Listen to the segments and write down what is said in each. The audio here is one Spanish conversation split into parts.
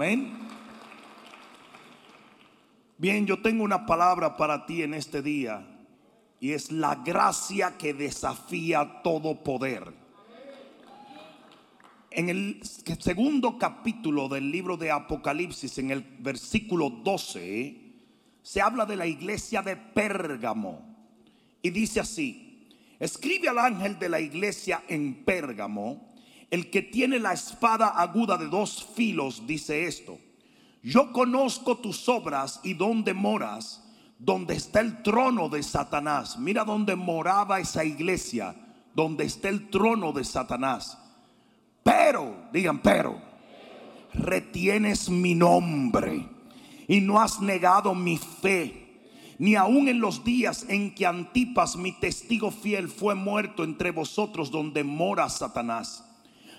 Amén. Bien, yo tengo una palabra para ti en este día y es la gracia que desafía todo poder. En el segundo capítulo del libro de Apocalipsis, en el versículo 12, se habla de la iglesia de Pérgamo y dice así, escribe al ángel de la iglesia en Pérgamo, el que tiene la espada aguda de dos filos, dice esto, yo conozco tus obras y dónde moras, donde está el trono de Satanás. Mira dónde moraba esa iglesia, donde está el trono de Satanás. Pero, digan, pero, retienes mi nombre y no has negado mi fe, ni aun en los días en que Antipas, mi testigo fiel, fue muerto entre vosotros donde mora Satanás.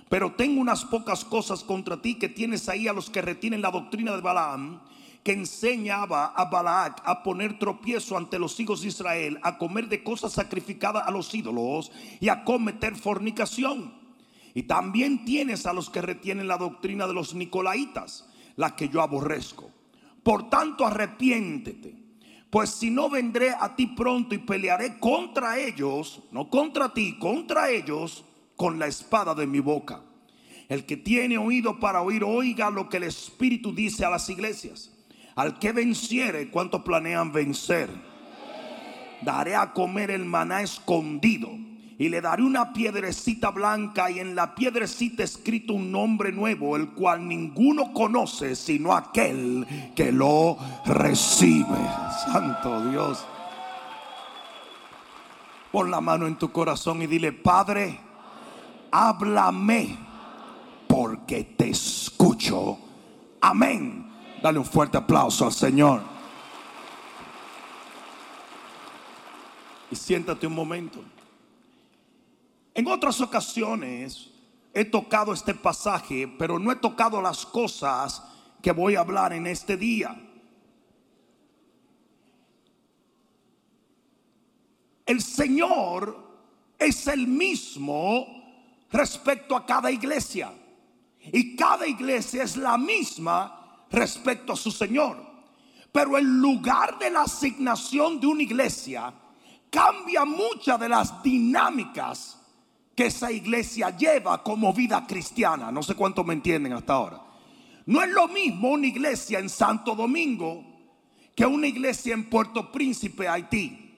Pero tengo unas pocas cosas contra ti que tienes ahí a los que retienen la doctrina de Balaam, que enseñaba a Balac a poner tropiezo ante los hijos de Israel, a comer de cosas sacrificadas a los ídolos y a cometer fornicación. Y también tienes a los que retienen la doctrina de los nicolaitas, la que yo aborrezco. Por tanto, arrepiéntete. Pues si no vendré a ti pronto y pelearé contra ellos, no contra ti, contra ellos, con la espada de mi boca. El que tiene oído para oír, oiga lo que el Espíritu dice a las iglesias. Al que venciere, ¿cuántos planean vencer? Daré a comer el maná escondido y le daré una piedrecita blanca y en la piedrecita escrito un nombre nuevo, el cual ninguno conoce sino aquel que lo recibe. Santo Dios. Pon la mano en tu corazón y dile, Padre, háblame porque te escucho. Amén. Dale un fuerte aplauso al Señor. Y siéntate un momento. En otras ocasiones he tocado este pasaje, pero no he tocado las cosas que voy a hablar en este día. El Señor es el mismo respecto a cada iglesia. Y cada iglesia es la misma respecto a su Señor. Pero el lugar de la asignación de una iglesia cambia muchas de las dinámicas que esa iglesia lleva como vida cristiana. No sé cuánto me entienden hasta ahora. No es lo mismo una iglesia en Santo Domingo que una iglesia en Puerto Príncipe, Haití.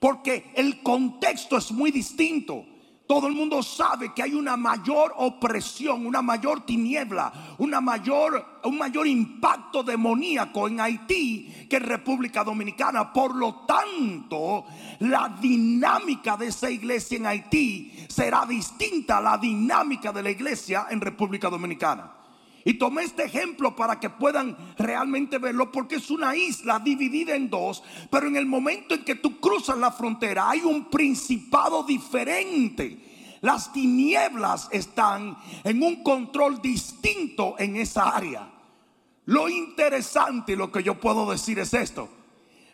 Porque el contexto es muy distinto. Todo el mundo sabe que hay una mayor opresión, una mayor tiniebla, una mayor, un mayor impacto demoníaco en Haití que en República Dominicana. Por lo tanto, la dinámica de esa iglesia en Haití será distinta a la dinámica de la iglesia en República Dominicana. Y tomé este ejemplo para que puedan realmente verlo porque es una isla dividida en dos, pero en el momento en que tú cruzas la frontera hay un principado diferente. Las tinieblas están en un control distinto en esa área. Lo interesante y lo que yo puedo decir es esto.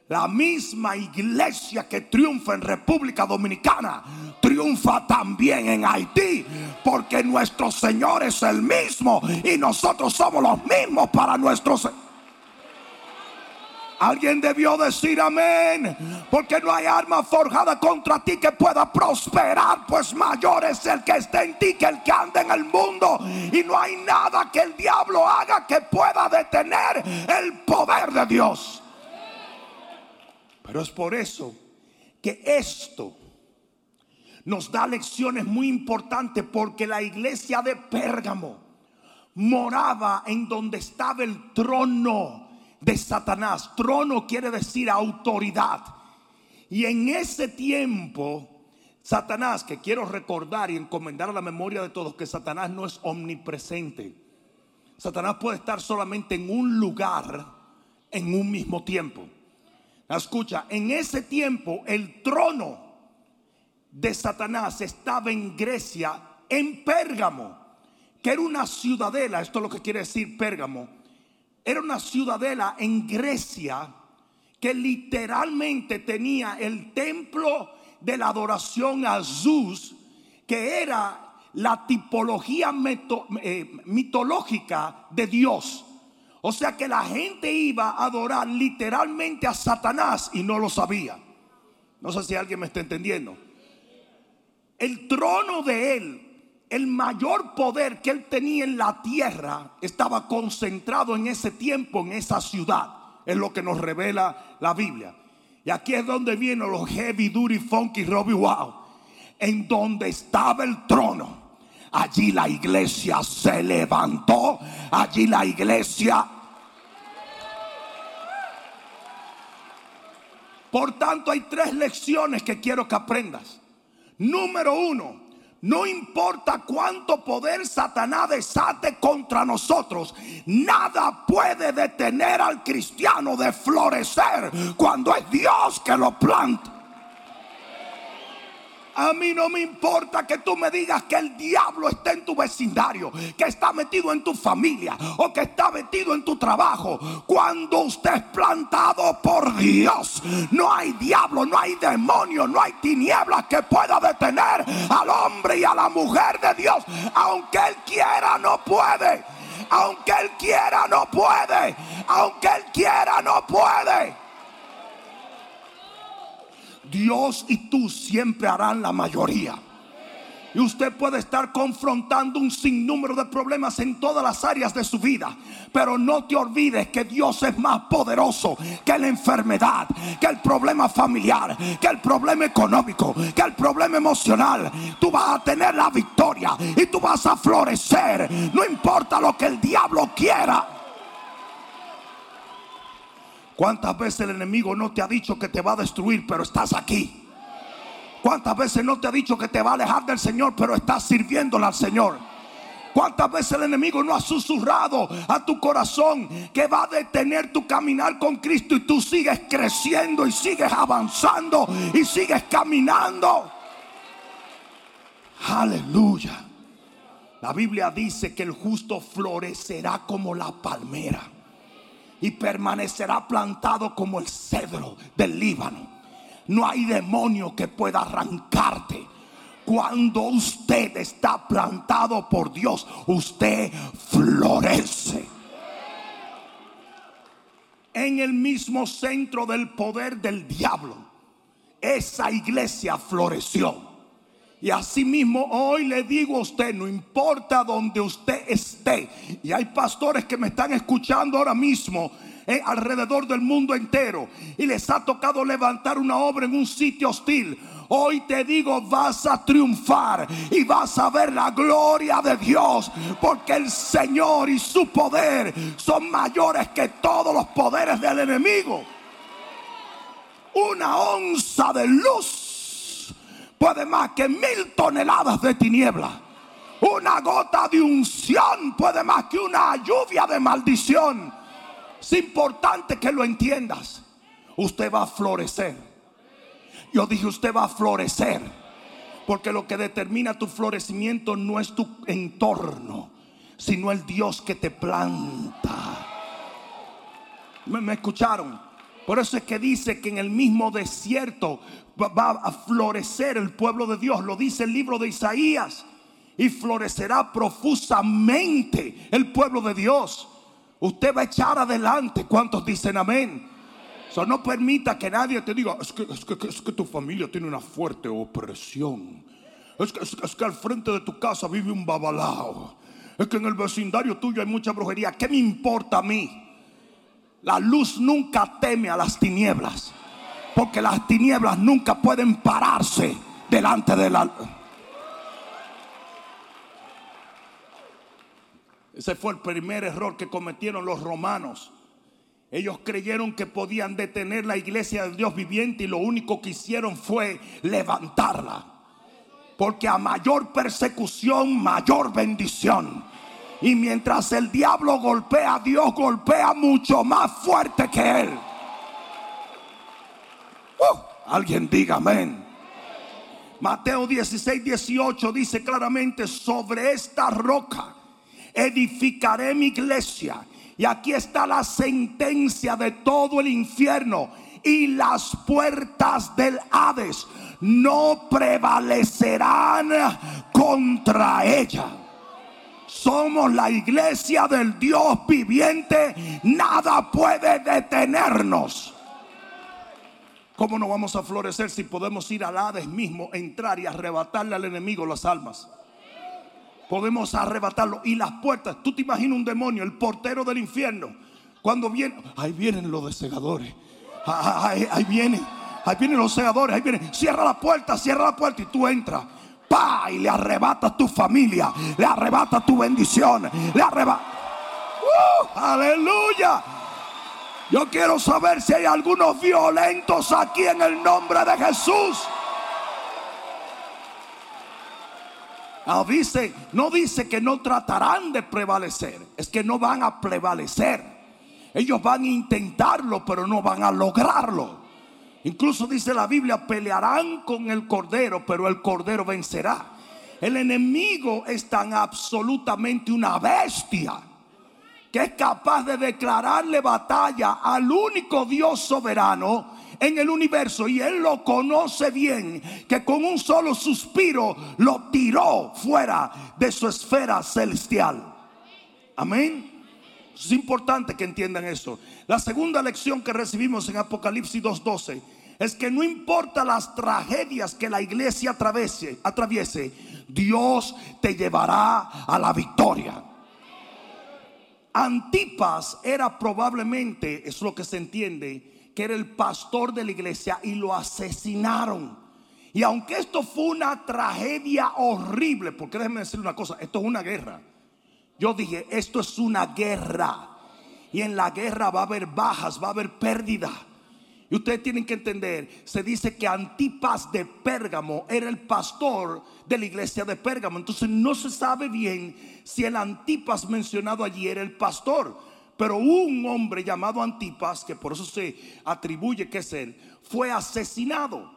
La misma iglesia que triunfa en República Dominicana triunfa también en Haití. Porque nuestro Señor es el mismo y nosotros somos los mismos para nuestros. Alguien debió decir amén. Porque no hay arma forjada contra ti que pueda prosperar. Pues mayor es el que está en ti que el que anda en el mundo. Y no hay nada que el diablo haga que pueda detener el poder de Dios. Pero es por eso que esto nos da lecciones muy importantes porque la iglesia de Pérgamo moraba en donde estaba el trono de Satanás. Trono quiere decir autoridad. Y en ese tiempo, Satanás, que quiero recordar y encomendar a la memoria de todos, que Satanás no es omnipresente. Satanás puede estar solamente en un lugar en un mismo tiempo. Escucha, en ese tiempo el trono de Satanás estaba en Grecia, en Pérgamo, que era una ciudadela, esto es lo que quiere decir Pérgamo, era una ciudadela en Grecia que literalmente tenía el templo de la adoración a Zeus, que era la tipología eh, mitológica de Dios. O sea que la gente iba a adorar literalmente a Satanás y no lo sabía. No sé si alguien me está entendiendo. El trono de él, el mayor poder que él tenía en la tierra, estaba concentrado en ese tiempo, en esa ciudad. Es lo que nos revela la Biblia. Y aquí es donde vienen los heavy, duty, funky, Robbie Wow. En donde estaba el trono. Allí la iglesia se levantó. Allí la iglesia Por tanto, hay tres lecciones que quiero que aprendas. Número uno, no importa cuánto poder Satanás desate contra nosotros, nada puede detener al cristiano de florecer cuando es Dios que lo planta. A mí no me importa que tú me digas que el diablo está en tu vecindario, que está metido en tu familia o que está metido en tu trabajo. Cuando usted es plantado por Dios, no hay diablo, no hay demonio, no hay tinieblas que pueda detener al hombre y a la mujer de Dios. Aunque él quiera, no puede. Aunque él quiera, no puede. Aunque él quiera, no puede. Dios y tú siempre harán la mayoría. Y usted puede estar confrontando un sinnúmero de problemas en todas las áreas de su vida. Pero no te olvides que Dios es más poderoso que la enfermedad, que el problema familiar, que el problema económico, que el problema emocional. Tú vas a tener la victoria y tú vas a florecer. No importa lo que el diablo quiera. ¿Cuántas veces el enemigo no te ha dicho que te va a destruir, pero estás aquí? ¿Cuántas veces no te ha dicho que te va a alejar del Señor, pero estás sirviéndole al Señor? ¿Cuántas veces el enemigo no ha susurrado a tu corazón que va a detener tu caminar con Cristo y tú sigues creciendo y sigues avanzando y sigues caminando? Aleluya. La Biblia dice que el justo florecerá como la palmera y permanecerá plantado como el cedro del Líbano. No hay demonio que pueda arrancarte. Cuando usted está plantado por Dios, usted florece. En el mismo centro del poder del diablo, esa iglesia floreció. Y asimismo hoy le digo a usted, no importa donde usted esté, y hay pastores que me están escuchando ahora mismo eh, alrededor del mundo entero, y les ha tocado levantar una obra en un sitio hostil. Hoy te digo, vas a triunfar y vas a ver la gloria de Dios, porque el Señor y su poder son mayores que todos los poderes del enemigo. Una onza de luz puede más que mil toneladas de tiniebla. Una gota de unción puede más que una lluvia de maldición. Es importante que lo entiendas. Usted va a florecer. Yo dije, usted va a florecer. Porque lo que determina tu florecimiento no es tu entorno, sino el Dios que te planta. ¿Me, me escucharon? Por eso es que dice que en el mismo desierto va a florecer el pueblo de Dios. Lo dice el libro de Isaías. Y florecerá profusamente el pueblo de Dios. Usted va a echar adelante. ¿Cuántos dicen amén? So, no permita que nadie te diga, es que, es, que, tu familia tiene una fuerte opresión. Es que, es que al frente de tu casa vive un babalao. Es que en el vecindario tuyo hay mucha brujería. ¿Qué me importa a mí? La luz nunca teme a las tinieblas. Porque las tinieblas nunca pueden pararse delante de la... Ese fue el primer error que cometieron los romanos. Ellos creyeron que podían detener la iglesia de Dios viviente y lo único que hicieron fue levantarla. Porque a mayor persecución, mayor bendición. Y mientras el diablo golpea, Dios golpea mucho más fuerte que él. Alguien diga amén. Mateo 16, 18 dice claramente, sobre esta roca edificaré mi iglesia. Y aquí está la sentencia de todo el infierno. Y las puertas del Hades no prevalecerán contra ella Somos la iglesia del Dios viviente. Nada puede detenernos. ¿Cómo no vamos a florecer si podemos ir al Hades mismo, entrar y arrebatarle al enemigo las almas? Podemos arrebatarlo. Y las puertas, tú te imaginas un demonio, el portero del infierno. Cuando viene, ahí vienen los desegadores. Ahí, ahí vienen, ahí vienen los segadores, ahí vienen. Cierra la puerta, cierra la puerta y tú entras. Pa, y le arrebata tu familia, le arrebata tu bendición, le arrebata. ¡Uh! aleluya. Yo quiero saber si hay algunos violentos aquí en el nombre de Jesús. No dice, no dice que no tratarán de prevalecer, es que no van a prevalecer. Ellos van a intentarlo, pero no van a lograrlo. Incluso dice la Biblia, pelearán con el cordero, pero el cordero vencerá. El enemigo es tan absolutamente una bestia que es capaz de declararle batalla al único Dios soberano en el universo y él lo conoce bien, que con un solo suspiro lo tiró fuera de su esfera celestial. Amén. Es importante que entiendan eso. La segunda lección que recibimos en Apocalipsis 2.12 es que no importa las tragedias que la iglesia atraviese, atraviese, Dios te llevará a la victoria. Antipas era probablemente, es lo que se entiende, que era el pastor de la iglesia y lo asesinaron. Y aunque esto fue una tragedia horrible, porque déjenme decir una cosa, esto es una guerra. Yo dije, esto es una guerra. Y en la guerra va a haber bajas, va a haber pérdida. Ustedes tienen que entender, se dice que Antipas de Pérgamo era el pastor de la iglesia de Pérgamo. Entonces no se sabe bien si el Antipas mencionado allí era el pastor. Pero un hombre llamado Antipas, que por eso se atribuye que es él, fue asesinado.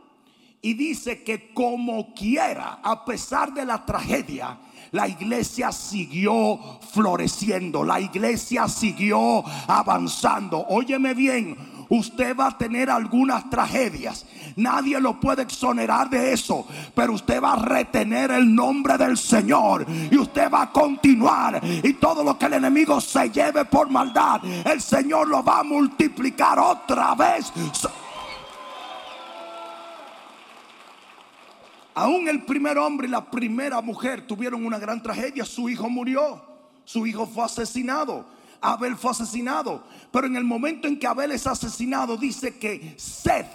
Y dice que como quiera, a pesar de la tragedia, la iglesia siguió floreciendo, la iglesia siguió avanzando. Óyeme bien, usted va a tener algunas tragedias. Nadie lo puede exonerar de eso. Pero usted va a retener el nombre del Señor. Y usted va a continuar. Y todo lo que el enemigo se lleve por maldad, el Señor lo va a multiplicar otra vez. Aún el primer hombre y la primera mujer tuvieron una gran tragedia. Su hijo murió. Su hijo fue asesinado. Abel fue asesinado. Pero en el momento en que Abel es asesinado, dice que Seth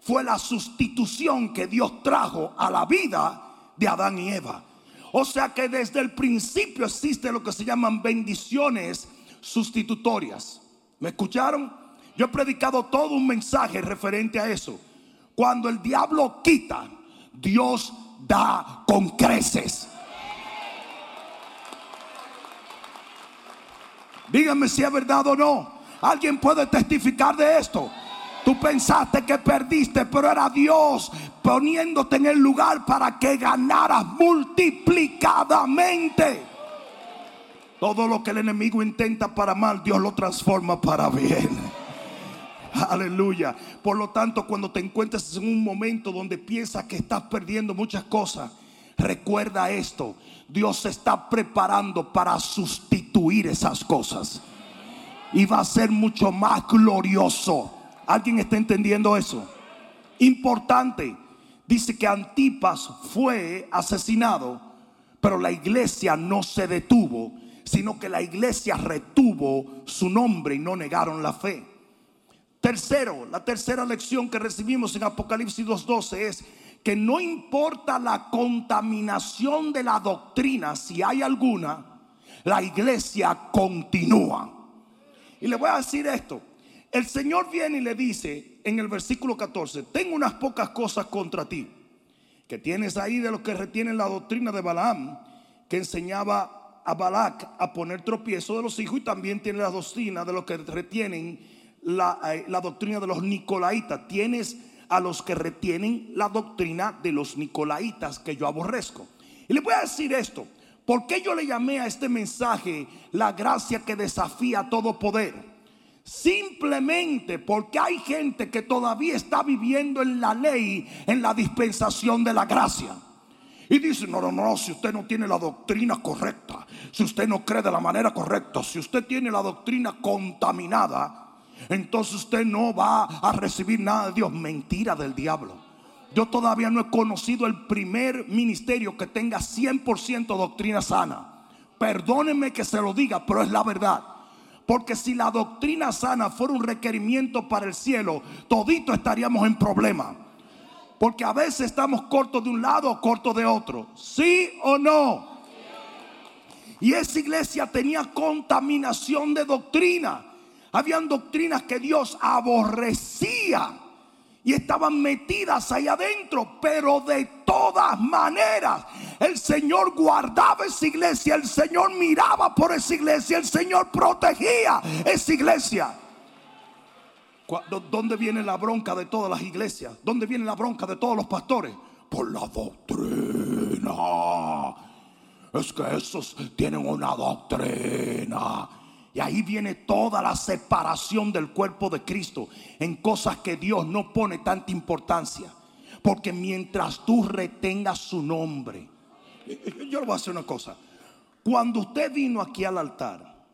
fue la sustitución que Dios trajo a la vida de Adán y Eva. O sea que desde el principio existe lo que se llaman bendiciones sustitutorias. ¿Me escucharon? Yo he predicado todo un mensaje referente a eso. Cuando el diablo quita, Dios da con creces. Díganme si es verdad o no. Alguien puede testificar de esto. Tú pensaste que perdiste, pero era Dios poniéndote en el lugar para que ganaras multiplicadamente. Todo lo que el enemigo intenta para mal, Dios lo transforma para bien. Aleluya. Por lo tanto, cuando te encuentres en un momento donde piensas que estás perdiendo muchas cosas, recuerda esto. Dios se está preparando para sustituir esas cosas. Y va a ser mucho más glorioso. ¿Alguien está entendiendo eso? Importante. Dice que Antipas fue asesinado, pero la iglesia no se detuvo, sino que la iglesia retuvo su nombre y no negaron la fe. Tercero, la tercera lección que recibimos en Apocalipsis 2.12 es que no importa la contaminación de la doctrina, si hay alguna, la iglesia continúa. Y le voy a decir esto. El Señor viene y le dice en el versículo 14, tengo unas pocas cosas contra ti, que tienes ahí de los que retienen la doctrina de Balaam, que enseñaba a Balac a poner tropiezo de los hijos y también tiene la doctrina de los que retienen la, eh, la doctrina de los Nicolaitas. Tienes a los que retienen la doctrina de los Nicolaitas que yo aborrezco. Y le voy a decir esto, ¿por qué yo le llamé a este mensaje la gracia que desafía todo poder? Simplemente porque hay gente que todavía está viviendo en la ley, en la dispensación de la gracia. Y dice, no, no, no, si usted no tiene la doctrina correcta, si usted no cree de la manera correcta, si usted tiene la doctrina contaminada, entonces usted no va a recibir nada de Dios. Mentira del diablo. Yo todavía no he conocido el primer ministerio que tenga 100% doctrina sana. Perdónenme que se lo diga, pero es la verdad. Porque si la doctrina sana fuera un requerimiento para el cielo, todito estaríamos en problema. Porque a veces estamos cortos de un lado o cortos de otro. ¿Sí o no? Y esa iglesia tenía contaminación de doctrina. Habían doctrinas que Dios aborrecía y estaban metidas ahí adentro, pero de todas maneras el Señor guardaba esa iglesia, el Señor miraba por esa iglesia, el Señor protegía esa iglesia. ¿Dónde viene la bronca de todas las iglesias? ¿Dónde viene la bronca de todos los pastores? Por la doctrina. Es que esos tienen una doctrina. Y ahí viene toda la separación del cuerpo de Cristo en cosas que Dios no pone tanta importancia. Porque mientras tú retengas su nombre, yo le voy a hacer una cosa. Cuando usted vino aquí al altar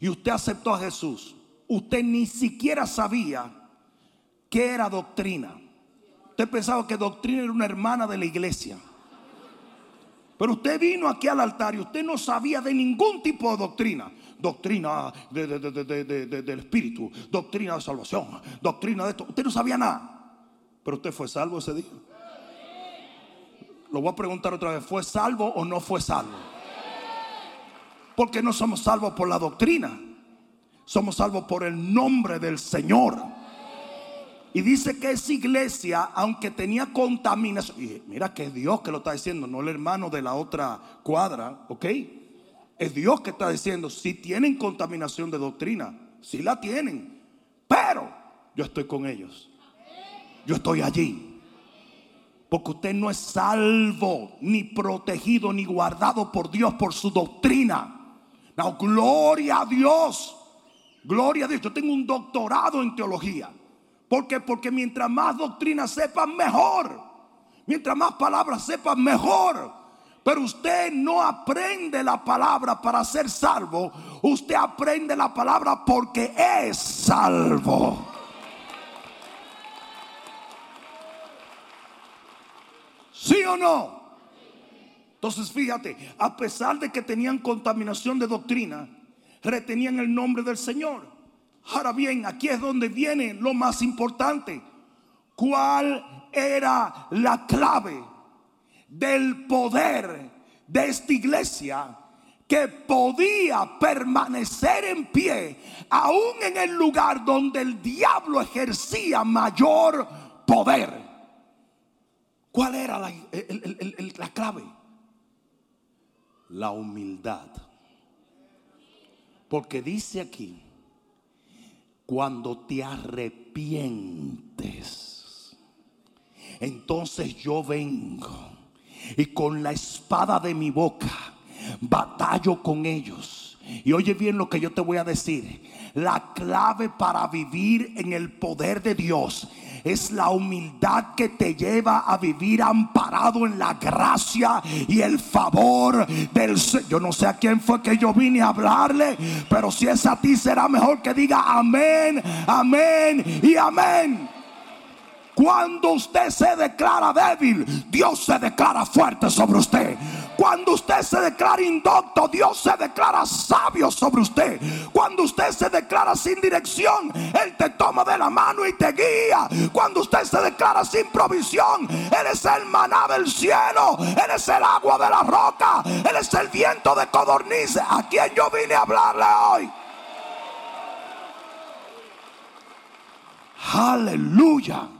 y usted aceptó a Jesús, usted ni siquiera sabía qué era doctrina. Usted pensaba que doctrina era una hermana de la iglesia. Pero usted vino aquí al altar y usted no sabía de ningún tipo de doctrina. Doctrina del Espíritu, doctrina de salvación, doctrina de esto. Usted no sabía nada. Pero usted fue salvo ese día. Lo voy a preguntar otra vez, ¿fue salvo o no fue salvo? Porque no somos salvos por la doctrina. Somos salvos por el nombre del Señor. Y dice que esa iglesia, aunque tenía contaminación, mira que es Dios que lo está diciendo, no el hermano de la otra cuadra, ¿ok? Es Dios que está diciendo, si tienen contaminación de doctrina, si la tienen, pero yo estoy con ellos. Yo estoy allí. Porque usted no es salvo, ni protegido, ni guardado por Dios por su doctrina. No, gloria a Dios. Gloria a Dios. Yo tengo un doctorado en teología. ¿Por qué? Porque mientras más doctrina sepan, mejor. Mientras más palabras sepan, mejor. Pero usted no aprende la palabra para ser salvo. Usted aprende la palabra porque es salvo. ¿Sí o no? Entonces fíjate, a pesar de que tenían contaminación de doctrina, retenían el nombre del Señor. Ahora bien, aquí es donde viene lo más importante. ¿Cuál era la clave del poder de esta iglesia que podía permanecer en pie aún en el lugar donde el diablo ejercía mayor poder? ¿Cuál era la, la clave? La humildad. Porque dice aquí, cuando te arrepientes, entonces yo vengo y con la espada de mi boca batallo con ellos. Y oye bien lo que yo te voy a decir. La clave para vivir en el poder de Dios es la humildad que te lleva a vivir amparado en la gracia y el favor del Señor. Yo no sé a quién fue que yo vine a hablarle, pero si es a ti será mejor que diga amén, amén y amén. Cuando usted se declara débil, Dios se declara fuerte sobre usted. Cuando usted se declara indocto, Dios se declara sabio sobre usted. Cuando usted se declara sin dirección, Él te toma de la mano y te guía. Cuando usted se declara sin provisión, Él es el maná del cielo. Él es el agua de la roca. Él es el viento de codornices. A quien yo vine a hablarle hoy. Aleluya.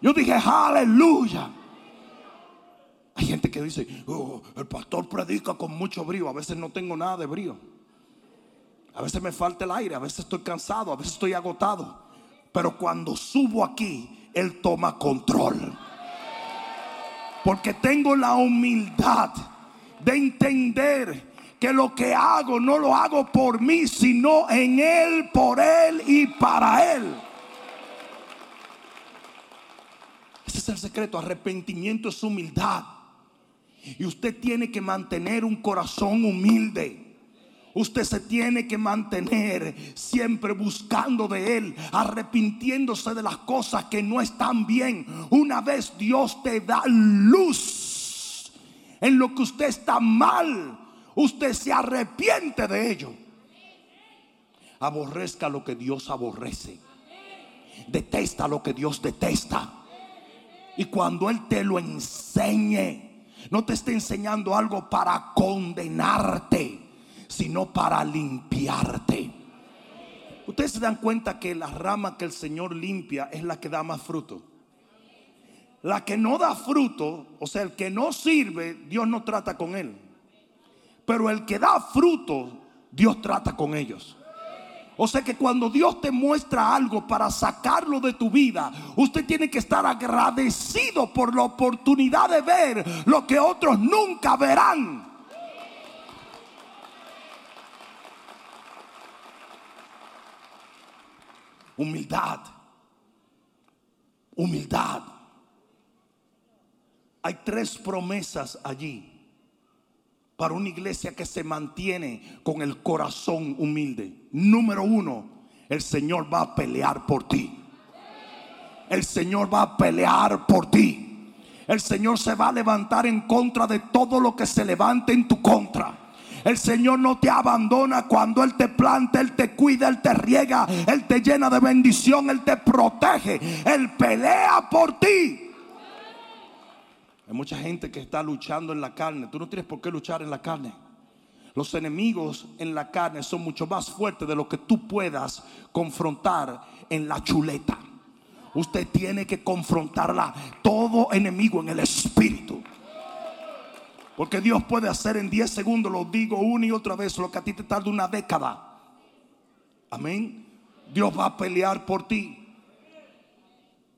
Yo dije, aleluya. Hay gente que dice, oh, el pastor predica con mucho brío. A veces no tengo nada de brío. A veces me falta el aire, a veces estoy cansado, a veces estoy agotado. Pero cuando subo aquí, Él toma control. Porque tengo la humildad de entender que lo que hago no lo hago por mí, sino en Él, por Él y para Él. Ese es el secreto. Arrepentimiento es humildad. Y usted tiene que mantener un corazón humilde. Usted se tiene que mantener siempre buscando de Él, arrepintiéndose de las cosas que no están bien. Una vez Dios te da luz en lo que usted está mal, usted se arrepiente de ello. Aborrezca lo que Dios aborrece. Detesta lo que Dios detesta. Y cuando Él te lo enseñe, no te esté enseñando algo para condenarte sino para limpiarte. Ustedes se dan cuenta que la rama que el Señor limpia es la que da más fruto. La que no da fruto, o sea, el que no sirve, Dios no trata con él. Pero el que da fruto, Dios trata con ellos. O sea que cuando Dios te muestra algo para sacarlo de tu vida, usted tiene que estar agradecido por la oportunidad de ver lo que otros nunca verán. Humildad. Humildad. Hay tres promesas allí para una iglesia que se mantiene con el corazón humilde. Número uno, el Señor va a pelear por ti. El Señor va a pelear por ti. El Señor se va a levantar en contra de todo lo que se levante en tu contra. El Señor no te abandona cuando Él te planta, Él te cuida, Él te riega, Él te llena de bendición, Él te protege, Él pelea por ti. Hay mucha gente que está luchando en la carne. Tú no tienes por qué luchar en la carne. Los enemigos en la carne son mucho más fuertes de lo que tú puedas confrontar en la chuleta. Usted tiene que confrontarla todo enemigo en el espíritu. Porque Dios puede hacer en 10 segundos, lo digo una y otra vez, lo que a ti te tarda una década. Amén. Dios va a pelear por ti.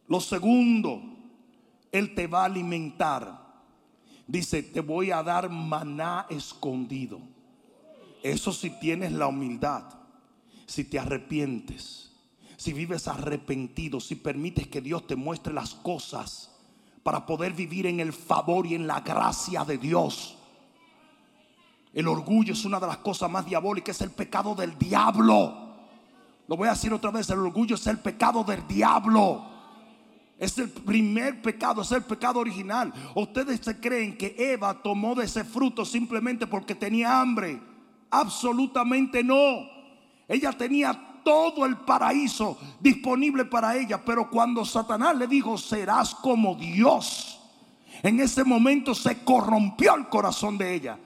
Lo segundo, Él te va a alimentar. Dice, te voy a dar maná escondido. Eso si tienes la humildad, si te arrepientes, si vives arrepentido, si permites que Dios te muestre las cosas para poder vivir en el favor y en la gracia de Dios. El orgullo es una de las cosas más diabólicas, es el pecado del diablo. Lo voy a decir otra vez, el orgullo es el pecado del diablo. Es el primer pecado, es el pecado original. Ustedes se creen que Eva tomó de ese fruto simplemente porque tenía hambre. Absolutamente no. Ella tenía todo el paraíso disponible para ella. Pero cuando Satanás le dijo, serás como Dios, en ese momento se corrompió el corazón de ella.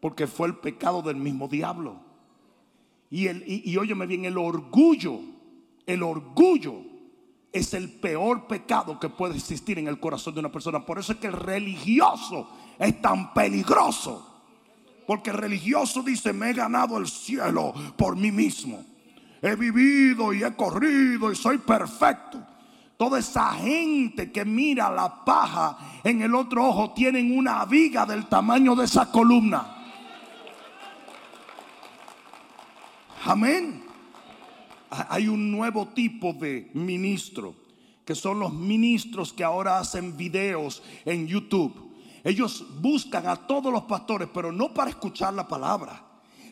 Porque fue el pecado del mismo diablo. Y, el, y, óyeme bien, el orgullo, el orgullo es el peor pecado que puede existir en el corazón de una persona. Por eso es que el religioso es tan peligroso. Porque el religioso dice, me he ganado el cielo por mí mismo he vivido y he corrido y soy perfecto. Toda esa gente que mira la paja en el otro ojo tienen una viga del tamaño de esa columna. Amén. Hay un nuevo tipo de ministro, que son los ministros que ahora hacen videos en YouTube. Ellos buscan a todos los pastores, pero no para escuchar la palabra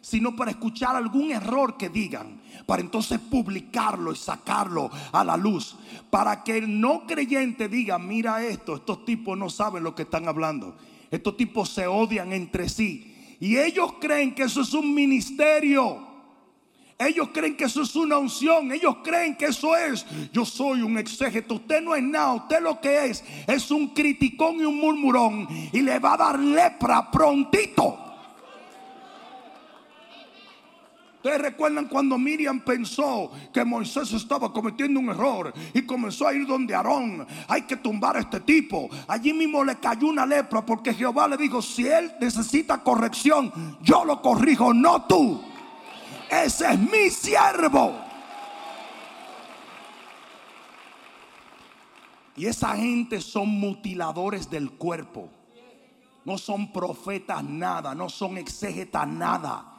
sino para escuchar algún error que digan, para entonces publicarlo y sacarlo a la luz, para que el no creyente diga, mira esto, estos tipos no saben lo que están hablando, estos tipos se odian entre sí, y ellos creen que eso es un ministerio. Ellos creen que eso es una unción. Ellos creen que eso es. Yo soy un exégeto. Usted no es nada. Usted lo que es es un criticón y un murmurón. Y le va a dar lepra prontito. Ustedes recuerdan cuando Miriam pensó que Moisés estaba cometiendo un error y comenzó a ir donde Aarón. Hay que tumbar a este tipo. Allí mismo le cayó una lepra porque Jehová le dijo, si él necesita corrección, yo lo corrijo, no tú. Ese es mi siervo. Y esa gente son mutiladores del cuerpo. No son profetas nada, no son exégetas nada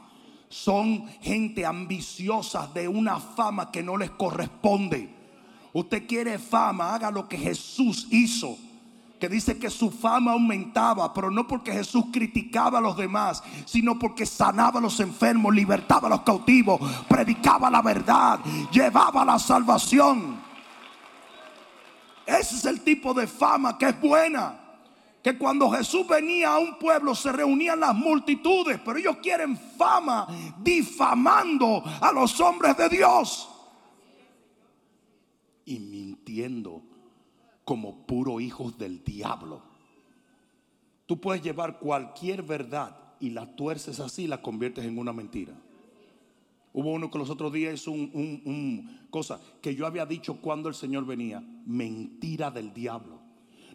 son gente ambiciosa de una fama que no les corresponde. Usted quiere fama, haga lo que Jesús hizo que dice que su fama aumentaba, pero no porque Jesús criticaba a los demás, sino porque sanaba a los enfermos, libertaba a los cautivos, predicaba la verdad, llevaba la salvación. Ese es el tipo de fama que es buena. Que cuando Jesús venía a un pueblo se reunían las multitudes, pero ellos quieren fama difamando a los hombres de Dios y mintiendo como puro hijos del diablo. Tú puedes llevar cualquier verdad y la tuerces así la conviertes en una mentira. Hubo uno que los otros días hizo un, un, cosa que yo había dicho cuando el Señor venía. Mentira del diablo.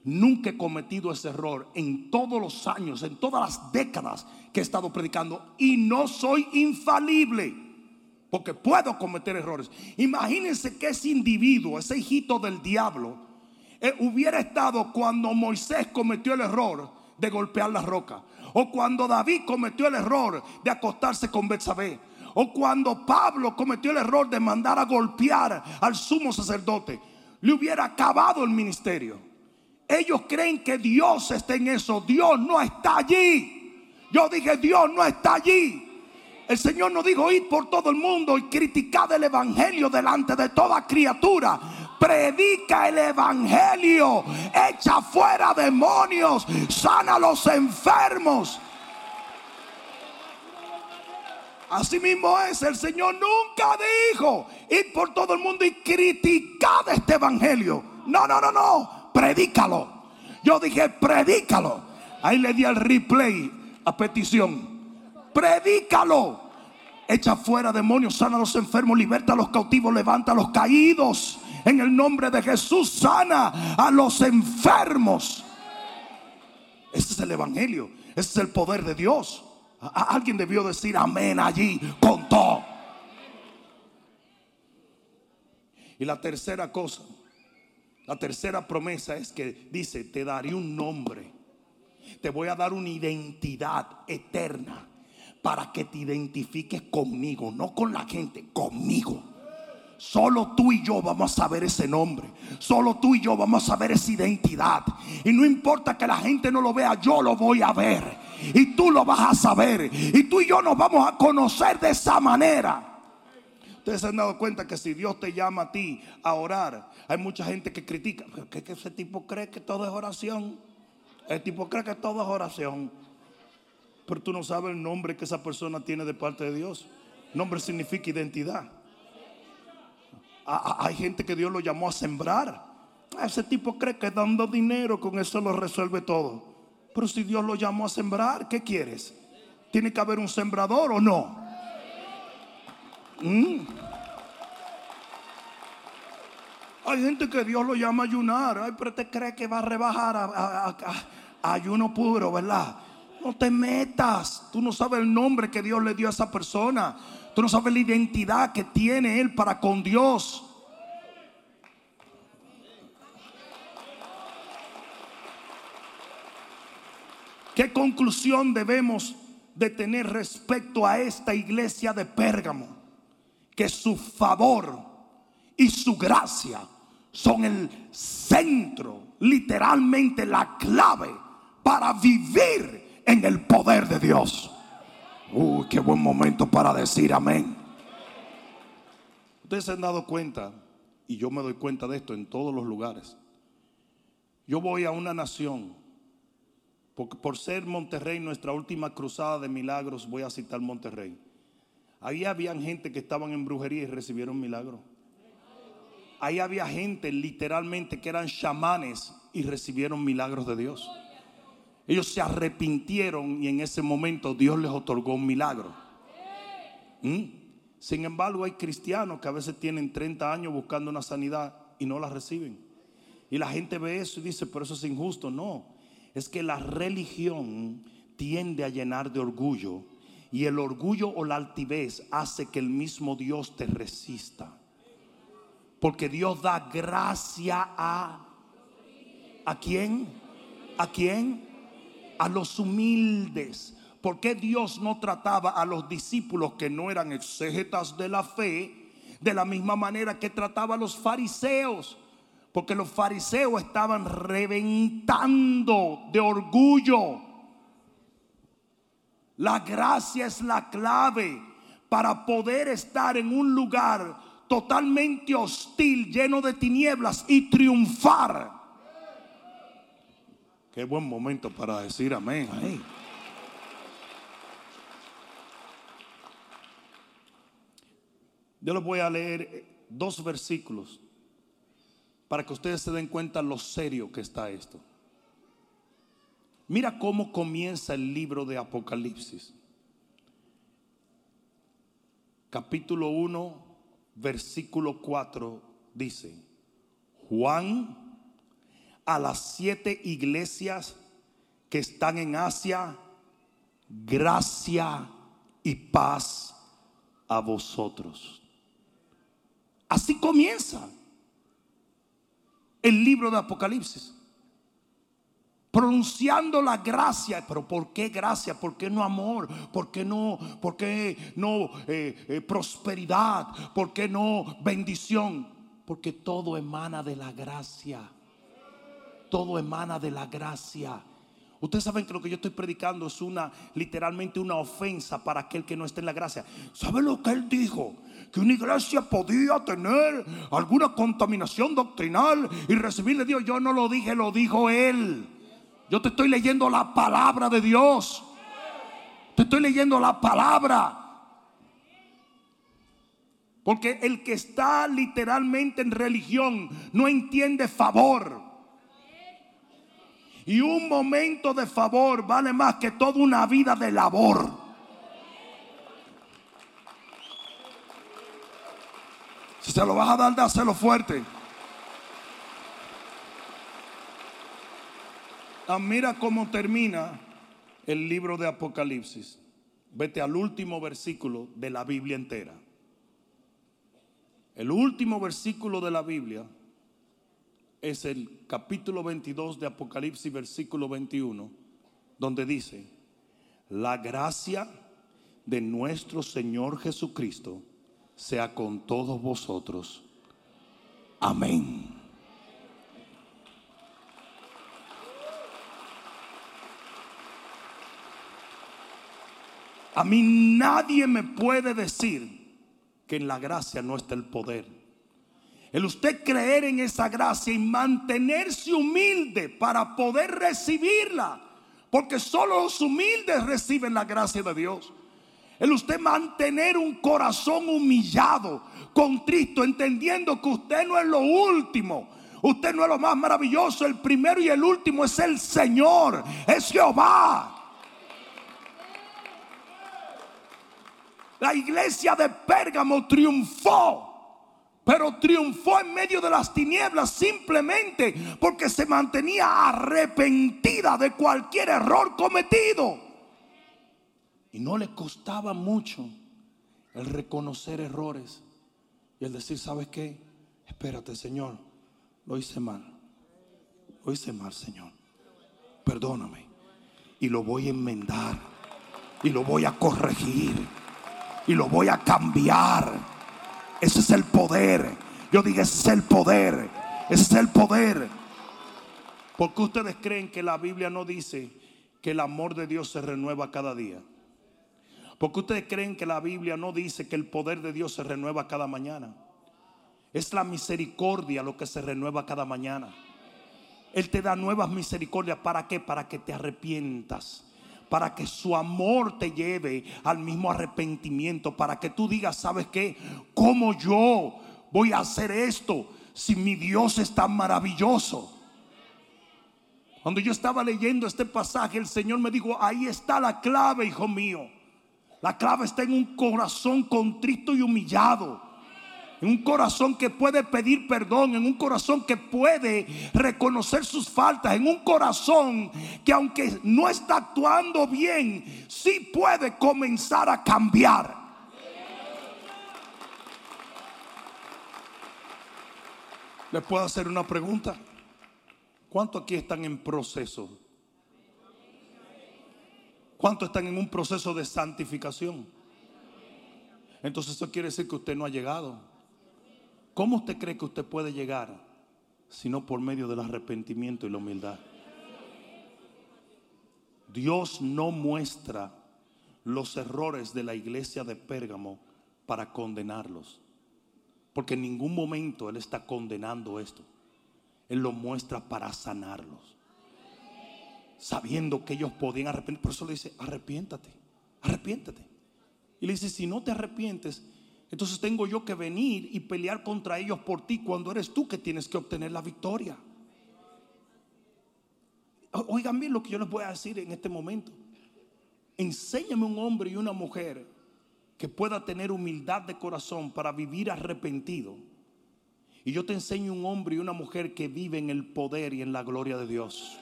Nunca he cometido ese error en todos los años, en todas las décadas que he estado predicando. Y no soy infalible. Porque puedo cometer errores. Imagínense que ese individuo, ese hijito del diablo, eh, hubiera estado cuando Moisés cometió el error de golpear la roca. O cuando David cometió el error de acostarse con Betsabé. O cuando Pablo cometió el error de mandar a golpear al sumo sacerdote. Le hubiera acabado el ministerio. Ellos creen que Dios está en eso. Dios no está allí. Yo dije, Dios no está allí. El Señor nos dijo, ir por todo el mundo y criticar el Evangelio delante de toda criatura predica el evangelio, echa fuera demonios, sana a los enfermos. Así mismo es, el Señor nunca dijo ir por todo el mundo y criticar este evangelio. No, no, no, no, predícalo. Yo dije, predícalo. Ahí le di el replay a petición. Predícalo. Echa fuera demonios, sana a los enfermos, liberta a los cautivos, levanta a los caídos. En el nombre de Jesús sana a los enfermos. Ese es el Evangelio. Ese es el poder de Dios. Alguien debió decir amén allí con todo. Y la tercera cosa, la tercera promesa es que dice, te daré un nombre. Te voy a dar una identidad eterna para que te identifiques conmigo, no con la gente, conmigo. Solo tú y yo vamos a saber ese nombre. Solo tú y yo vamos a saber esa identidad. Y no importa que la gente no lo vea, yo lo voy a ver. Y tú lo vas a saber. Y tú y yo nos vamos a conocer de esa manera. Ustedes se han dado cuenta que si Dios te llama a ti a orar, hay mucha gente que critica. ¿Qué que ese tipo cree que todo es oración? El tipo cree que todo es oración. Pero tú no sabes el nombre que esa persona tiene de parte de Dios. Nombre significa identidad. Hay gente que Dios lo llamó a sembrar. Ese tipo cree que dando dinero con eso lo resuelve todo. Pero si Dios lo llamó a sembrar, ¿qué quieres? ¿Tiene que haber un sembrador o no? Mm. Hay gente que Dios lo llama a ayunar. Ay, pero te cree que va a rebajar a ayuno puro, ¿verdad? No te metas. Tú no sabes el nombre que Dios le dio a esa persona. Tú no sabes la identidad que tiene Él para con Dios. ¿Qué conclusión debemos de tener respecto a esta iglesia de Pérgamo? Que su favor y su gracia son el centro, literalmente la clave para vivir en el poder de Dios. Uy, qué buen momento para decir amén. Ustedes se han dado cuenta, y yo me doy cuenta de esto en todos los lugares. Yo voy a una nación, por ser Monterrey nuestra última cruzada de milagros, voy a citar Monterrey. Ahí había gente que estaban en brujería y recibieron milagros. Ahí había gente literalmente que eran chamanes y recibieron milagros de Dios. Ellos se arrepintieron y en ese momento Dios les otorgó un milagro. ¿Mm? Sin embargo, hay cristianos que a veces tienen 30 años buscando una sanidad y no la reciben. Y la gente ve eso y dice, pero eso es injusto. No, es que la religión tiende a llenar de orgullo y el orgullo o la altivez hace que el mismo Dios te resista. Porque Dios da gracia a ¿A quién? ¿A quién? A los humildes. ¿Por qué Dios no trataba a los discípulos que no eran exégetas de la fe de la misma manera que trataba a los fariseos? Porque los fariseos estaban reventando de orgullo. La gracia es la clave para poder estar en un lugar totalmente hostil, lleno de tinieblas y triunfar. Qué buen momento para decir amén. Yo les voy a leer dos versículos para que ustedes se den cuenta lo serio que está esto. Mira cómo comienza el libro de Apocalipsis. Capítulo 1, versículo 4 dice, Juan a las siete iglesias que están en Asia, gracia y paz a vosotros. Así comienza el libro de Apocalipsis. Pronunciando la gracia, pero ¿por qué gracia? ¿Por qué no amor? ¿Por qué no, por qué no eh, eh, prosperidad? ¿Por qué no bendición? Porque todo emana de la gracia. Todo emana de la gracia. Ustedes saben que lo que yo estoy predicando es una, literalmente una ofensa para aquel que no esté en la gracia. ¿Sabe lo que él dijo? Que una iglesia podía tener alguna contaminación doctrinal y recibirle Dios. Yo no lo dije, lo dijo él. Yo te estoy leyendo la palabra de Dios. Te estoy leyendo la palabra. Porque el que está literalmente en religión no entiende favor. Y un momento de favor vale más que toda una vida de labor. Si se lo vas a dar, dáselo fuerte. Ah, mira cómo termina el libro de Apocalipsis. Vete al último versículo de la Biblia entera. El último versículo de la Biblia es el capítulo 22 de Apocalipsis, versículo 21, donde dice, la gracia de nuestro Señor Jesucristo sea con todos vosotros. Amén. A mí nadie me puede decir que en la gracia no está el poder. El usted creer en esa gracia y mantenerse humilde para poder recibirla. Porque solo los humildes reciben la gracia de Dios. El usted mantener un corazón humillado, contristo, entendiendo que usted no es lo último. Usted no es lo más maravilloso. El primero y el último es el Señor. Es Jehová. La iglesia de Pérgamo triunfó pero triunfó en medio de las tinieblas simplemente porque se mantenía arrepentida de cualquier error cometido. Y no le costaba mucho el reconocer errores y el decir, ¿sabes qué? Espérate, Señor, lo hice mal. Lo hice mal, Señor. Perdóname. Y lo voy a enmendar. Y lo voy a corregir. Y lo voy a cambiar ese es el poder. Yo digo, ese es el poder. Ese es el poder. Porque ustedes creen que la Biblia no dice que el amor de Dios se renueva cada día. Porque ustedes creen que la Biblia no dice que el poder de Dios se renueva cada mañana. Es la misericordia lo que se renueva cada mañana. Él te da nuevas misericordias. ¿Para qué? Para que te arrepientas para que su amor te lleve al mismo arrepentimiento, para que tú digas, ¿sabes qué? ¿Cómo yo voy a hacer esto si mi Dios es tan maravilloso? Cuando yo estaba leyendo este pasaje, el Señor me dijo, ahí está la clave, hijo mío. La clave está en un corazón contrito y humillado en un corazón que puede pedir perdón, en un corazón que puede reconocer sus faltas, en un corazón que aunque no está actuando bien, sí puede comenzar a cambiar. ¿Les puedo hacer una pregunta? ¿Cuántos aquí están en proceso? ¿Cuántos están en un proceso de santificación? Entonces eso quiere decir que usted no ha llegado. ¿Cómo usted cree que usted puede llegar sino por medio del arrepentimiento y la humildad. Dios no muestra los errores de la iglesia de Pérgamo para condenarlos. Porque en ningún momento Él está condenando esto. Él lo muestra para sanarlos. Sabiendo que ellos podían arrepentir. Por eso le dice, arrepiéntate, arrepiéntate. Y le dice, si no te arrepientes, entonces tengo yo que venir y pelear contra ellos por ti cuando eres tú que tienes que obtener la victoria. Oigan bien lo que yo les voy a decir en este momento. Enséñame un hombre y una mujer que pueda tener humildad de corazón para vivir arrepentido. Y yo te enseño un hombre y una mujer que vive en el poder y en la gloria de Dios.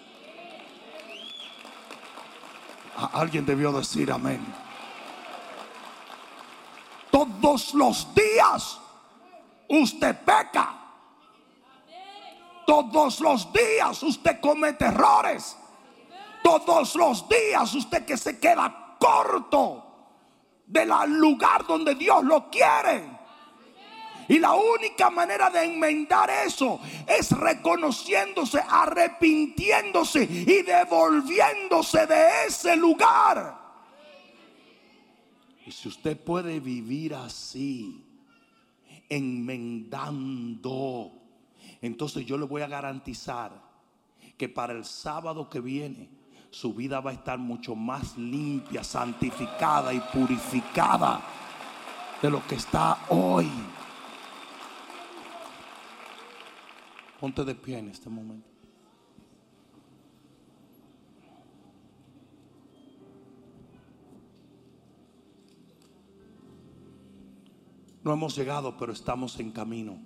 Alguien debió decir amén. Todos los días usted peca. Todos los días usted comete errores. Todos los días usted que se queda corto del lugar donde Dios lo quiere. Y la única manera de enmendar eso es reconociéndose, arrepintiéndose y devolviéndose de ese lugar. Y si usted puede vivir así, enmendando, entonces yo le voy a garantizar que para el sábado que viene su vida va a estar mucho más limpia, santificada y purificada de lo que está hoy. Ponte de pie en este momento. No hemos llegado, pero estamos en camino.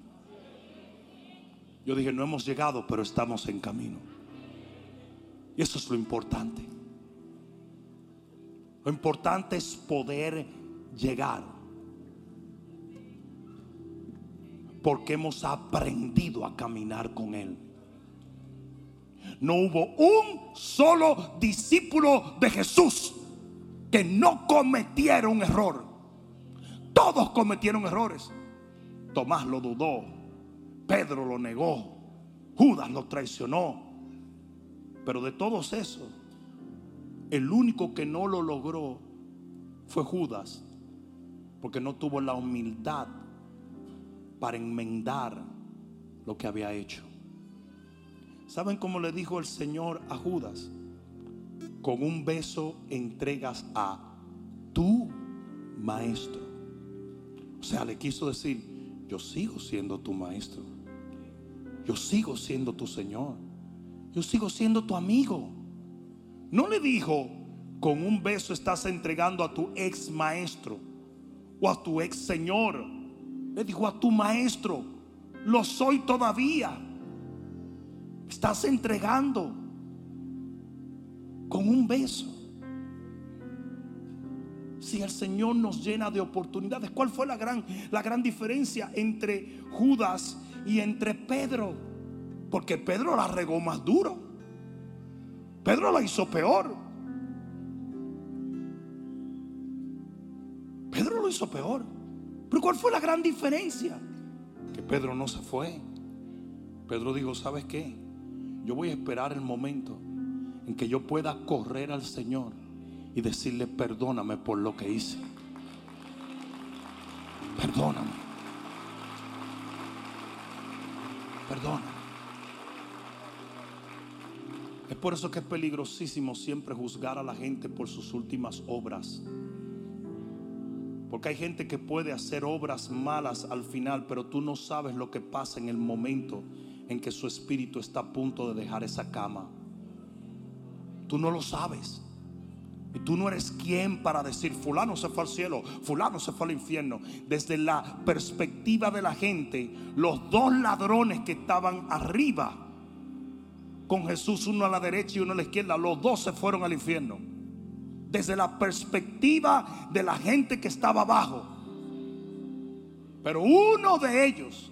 Yo dije, no hemos llegado, pero estamos en camino. Y eso es lo importante. Lo importante es poder llegar. Porque hemos aprendido a caminar con Él. No hubo un solo discípulo de Jesús que no cometiera un error. Todos cometieron errores. Tomás lo dudó. Pedro lo negó. Judas lo traicionó. Pero de todos esos, el único que no lo logró fue Judas, porque no tuvo la humildad para enmendar lo que había hecho. ¿Saben cómo le dijo el Señor a Judas? Con un beso entregas a tu maestro. O sea, le quiso decir, yo sigo siendo tu maestro. Yo sigo siendo tu Señor yo sigo siendo tu amigo. No le dijo, con un beso estás entregando a tu ex maestro o a tu ex señor. Le dijo a tu maestro, lo soy todavía. Estás entregando con un beso. Si el Señor nos llena de oportunidades, ¿cuál fue la gran, la gran diferencia entre Judas y entre Pedro? Porque Pedro la regó más duro. Pedro la hizo peor. Pedro lo hizo peor. Pero ¿cuál fue la gran diferencia? Que Pedro no se fue. Pedro dijo, ¿sabes qué? Yo voy a esperar el momento en que yo pueda correr al Señor y decirle, perdóname por lo que hice. Perdóname. Perdóname. Es por eso que es peligrosísimo siempre juzgar a la gente por sus últimas obras. Porque hay gente que puede hacer obras malas al final, pero tú no sabes lo que pasa en el momento en que su espíritu está a punto de dejar esa cama. Tú no lo sabes. Y tú no eres quien para decir, fulano se fue al cielo, fulano se fue al infierno. Desde la perspectiva de la gente, los dos ladrones que estaban arriba con Jesús, uno a la derecha y uno a la izquierda. Los dos se fueron al infierno. Desde la perspectiva de la gente que estaba abajo. Pero uno de ellos,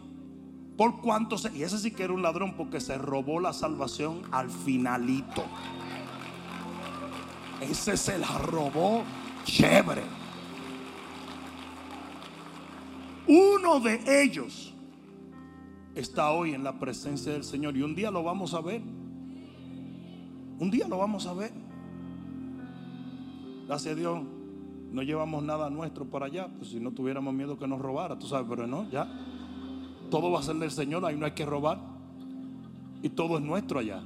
por cuanto se... Y ese sí que era un ladrón porque se robó la salvación al finalito. Ese se la robó chévere. Uno de ellos está hoy en la presencia del Señor y un día lo vamos a ver. Un día lo vamos a ver. Gracias a Dios, no llevamos nada nuestro para allá, pues si no tuviéramos miedo que nos robara, tú sabes, pero no, ya. Todo va a ser del Señor, ahí no hay que robar. Y todo es nuestro allá.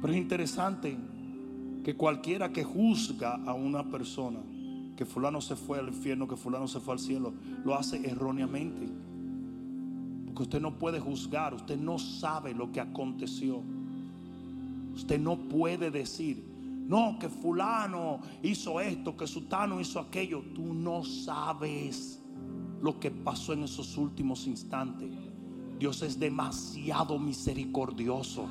Pero es interesante que cualquiera que juzga a una persona, que fulano se fue al infierno, que fulano se fue al cielo, lo hace erróneamente. Porque usted no puede juzgar, usted no sabe lo que aconteció. Usted no puede decir, no, que fulano hizo esto, que sutano hizo aquello. Tú no sabes lo que pasó en esos últimos instantes. Dios es demasiado misericordioso.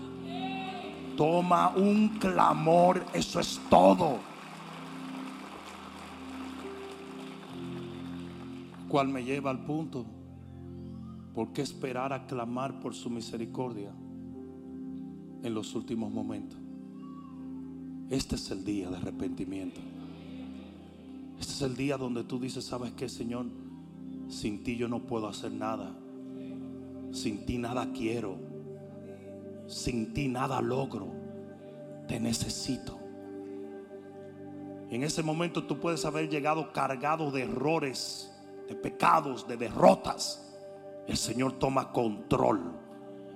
Toma un clamor, eso es todo. Cual me lleva al punto, ¿por qué esperar a clamar por su misericordia en los últimos momentos? Este es el día de arrepentimiento. Este es el día donde tú dices, ¿sabes qué, Señor? Sin ti yo no puedo hacer nada. Sin ti nada quiero. Sin ti nada logro. Te necesito. en ese momento tú puedes haber llegado cargado de errores, de pecados, de derrotas. El Señor toma control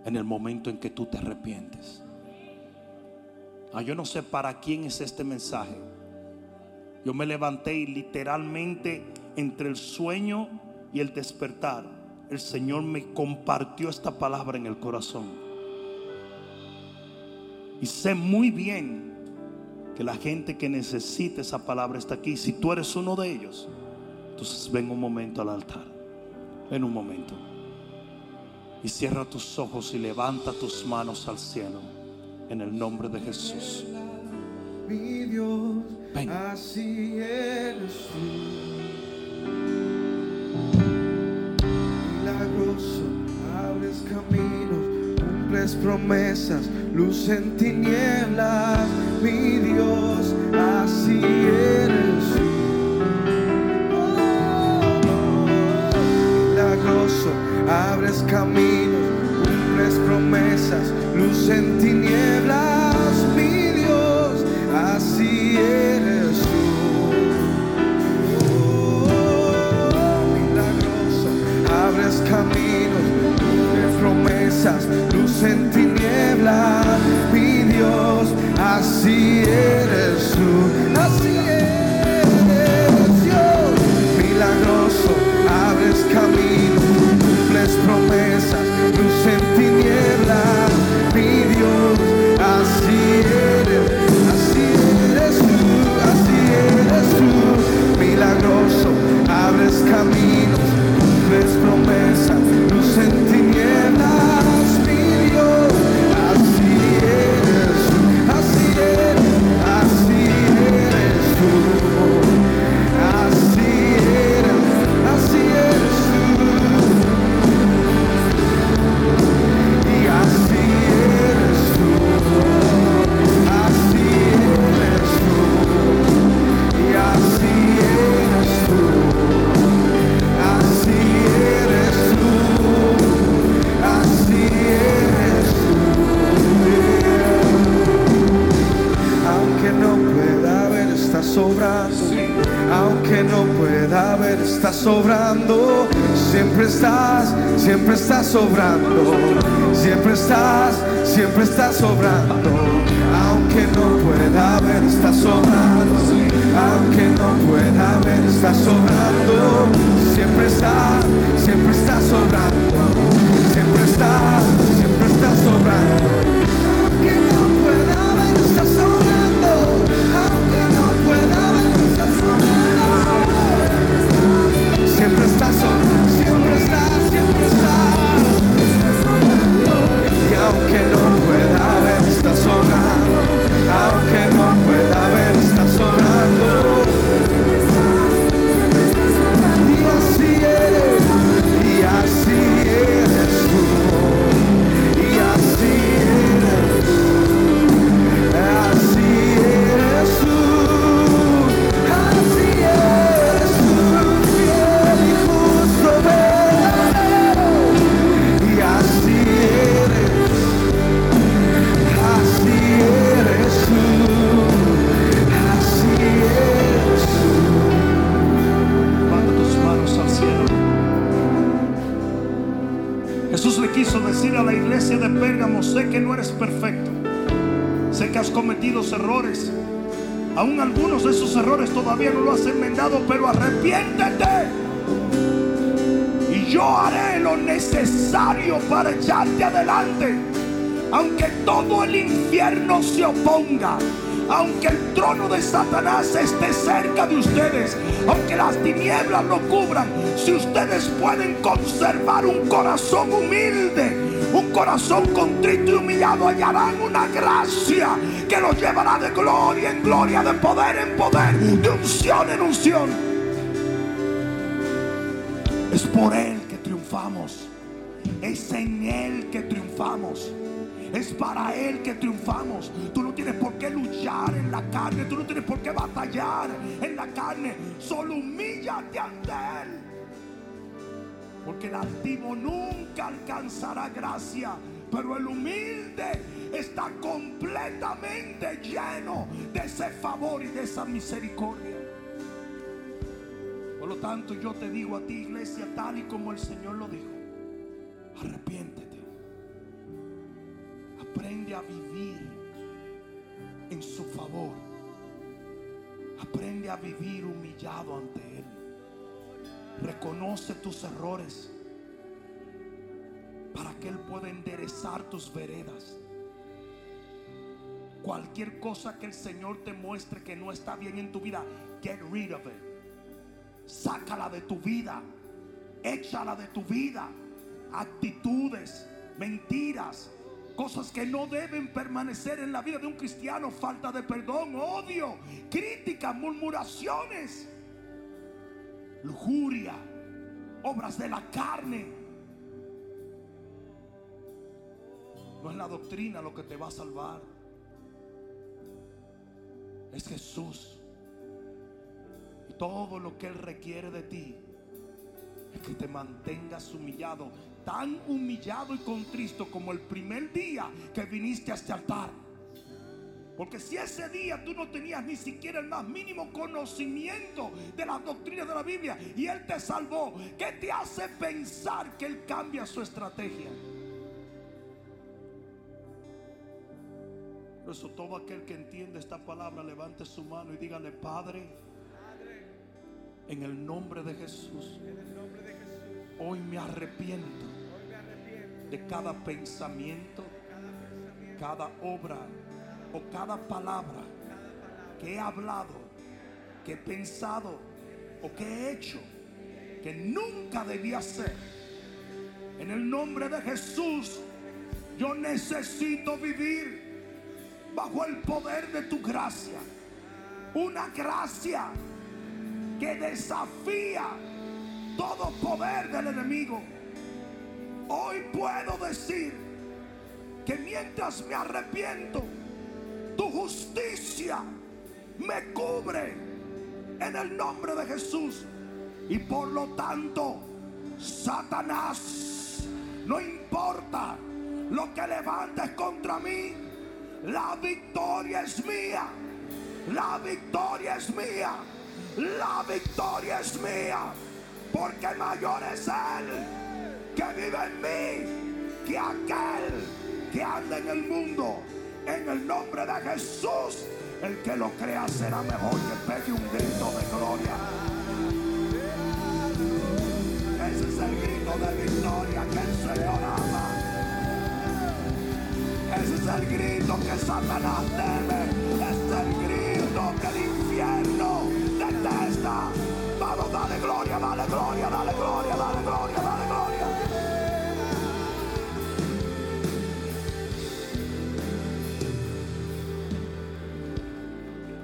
en el momento en que tú te arrepientes. Ah, yo no sé para quién es este mensaje. Yo me levanté y literalmente entre el sueño y el despertar, el Señor me compartió esta palabra en el corazón. Y sé muy bien que la gente que necesita esa palabra está aquí. Si tú eres uno de ellos, entonces ven un momento al altar. Ven un momento. Y cierra tus ojos y levanta tus manos al cielo en el nombre de Jesús. Mi Dios, así eres tú. Milagroso, abres caminos, cumples promesas, luz en tinieblas. Mi Dios, así eres tú. Milagroso, abres caminos, cumples promesas luz en tinieblas, mi Dios, así eres tú. Oh, abres caminos, promesas, luz en tinieblas, mi Dios, así eres tú, así eres Dios, milagroso, abres caminos, cumples promesas, luz en tinieblas mi Dios, así eres, así eres tú, así eres tú, milagroso, abres caminos, cumples promesas, luz en tinieblas, pero arrepiéntete. Y yo haré lo necesario para echarte adelante, aunque todo el infierno se oponga aunque el trono de Satanás esté cerca de ustedes, aunque las tinieblas lo cubran, si ustedes pueden conservar un corazón humilde, un corazón contrito y humillado, hallarán una gracia que los llevará de gloria en gloria, de poder en poder, de unción en unción. Es por Él que triunfamos, es en Él que triunfamos. Es para Él que triunfamos. Tú no tienes por qué luchar en la carne. Tú no tienes por qué batallar en la carne. Solo humíllate ante Él. Porque el altivo nunca alcanzará gracia. Pero el humilde está completamente lleno de ese favor y de esa misericordia. Por lo tanto, yo te digo a ti, iglesia, tal y como el Señor lo dijo, arrepiéntete. Aprende a vivir en su favor. Aprende a vivir humillado ante Él. Reconoce tus errores que Él pueda enderezar tus veredas. Cualquier cosa que el Señor te muestre que no está bien en tu vida, get rid of it. Sácala de tu vida. Échala de tu vida. Actitudes, mentiras, Cosas que no deben permanecer en la vida de un cristiano. Falta de perdón, odio, críticas, murmuraciones, lujuria, obras de la carne. No es la doctrina lo que te va a salvar. Es Jesús. Y todo lo que Él requiere de ti es que te mantengas humillado tan humillado y contristo como el primer día que viniste a este altar. Porque si ese día tú no tenías ni siquiera el más mínimo conocimiento de las doctrinas de la Biblia y Él te salvó, ¿qué te hace pensar que Él cambia su estrategia? Por eso todo aquel que entiende esta palabra levante su mano y dígale, Padre, en el nombre de Jesús, hoy me arrepiento de cada pensamiento, cada obra o cada palabra que he hablado, que he pensado o que he hecho que nunca debía ser. En el nombre de Jesús, yo necesito vivir bajo el poder de tu gracia. Una gracia que desafía todo poder del enemigo Hoy puedo decir que mientras me arrepiento, tu justicia me cubre en el nombre de Jesús. Y por lo tanto, Satanás, no importa lo que levantes contra mí, la victoria es mía. La victoria es mía. La victoria es mía. Porque mayor es Él que vive en mí que aquel que anda en el mundo. En el nombre de Jesús, el que lo crea será mejor que pegue un grito de gloria. Ese es el grito de victoria que el Señor ama. El grito que Satanás teme. Es el grito que el infierno detesta. Vamos, dale gloria, dale gloria, dale gloria, dale gloria, dale gloria.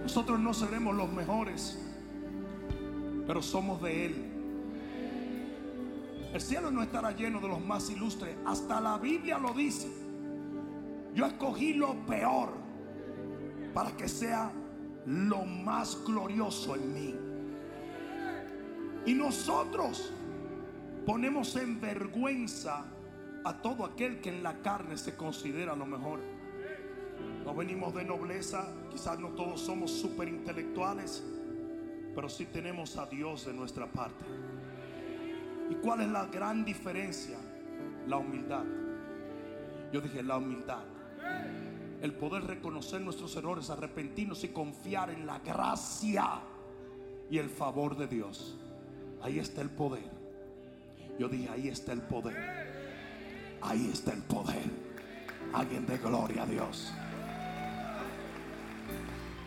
Nosotros no seremos los mejores, pero somos de Él. El cielo no estará lleno de los más ilustres. Hasta la Biblia lo dice. Yo escogí lo peor para que sea lo más glorioso en mí. Y nosotros ponemos en vergüenza a todo aquel que en la carne se considera lo mejor. No venimos de nobleza, quizás no todos somos súper intelectuales, pero sí tenemos a Dios de nuestra parte. ¿Y cuál es la gran diferencia? La humildad. Yo dije, la humildad. El poder reconocer nuestros errores, arrepentirnos y confiar en la gracia y el favor de Dios. Ahí está el poder. Yo dije, ahí está el poder. Ahí está el poder. Alguien de gloria a Dios.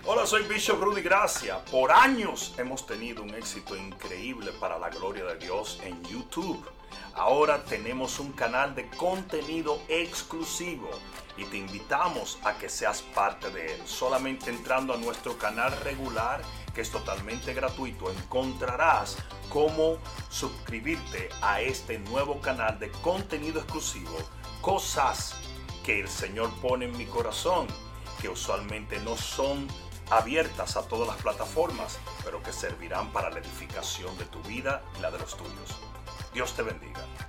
Hola, soy Bishop Rudy Gracia. Por años hemos tenido un éxito increíble para la gloria de Dios en YouTube. Ahora tenemos un canal de contenido exclusivo y te invitamos a que seas parte de él. Solamente entrando a nuestro canal regular, que es totalmente gratuito, encontrarás cómo suscribirte a este nuevo canal de contenido exclusivo. Cosas que el Señor pone en mi corazón, que usualmente no son abiertas a todas las plataformas, pero que servirán para la edificación de tu vida y la de los tuyos. Dios te bendiga.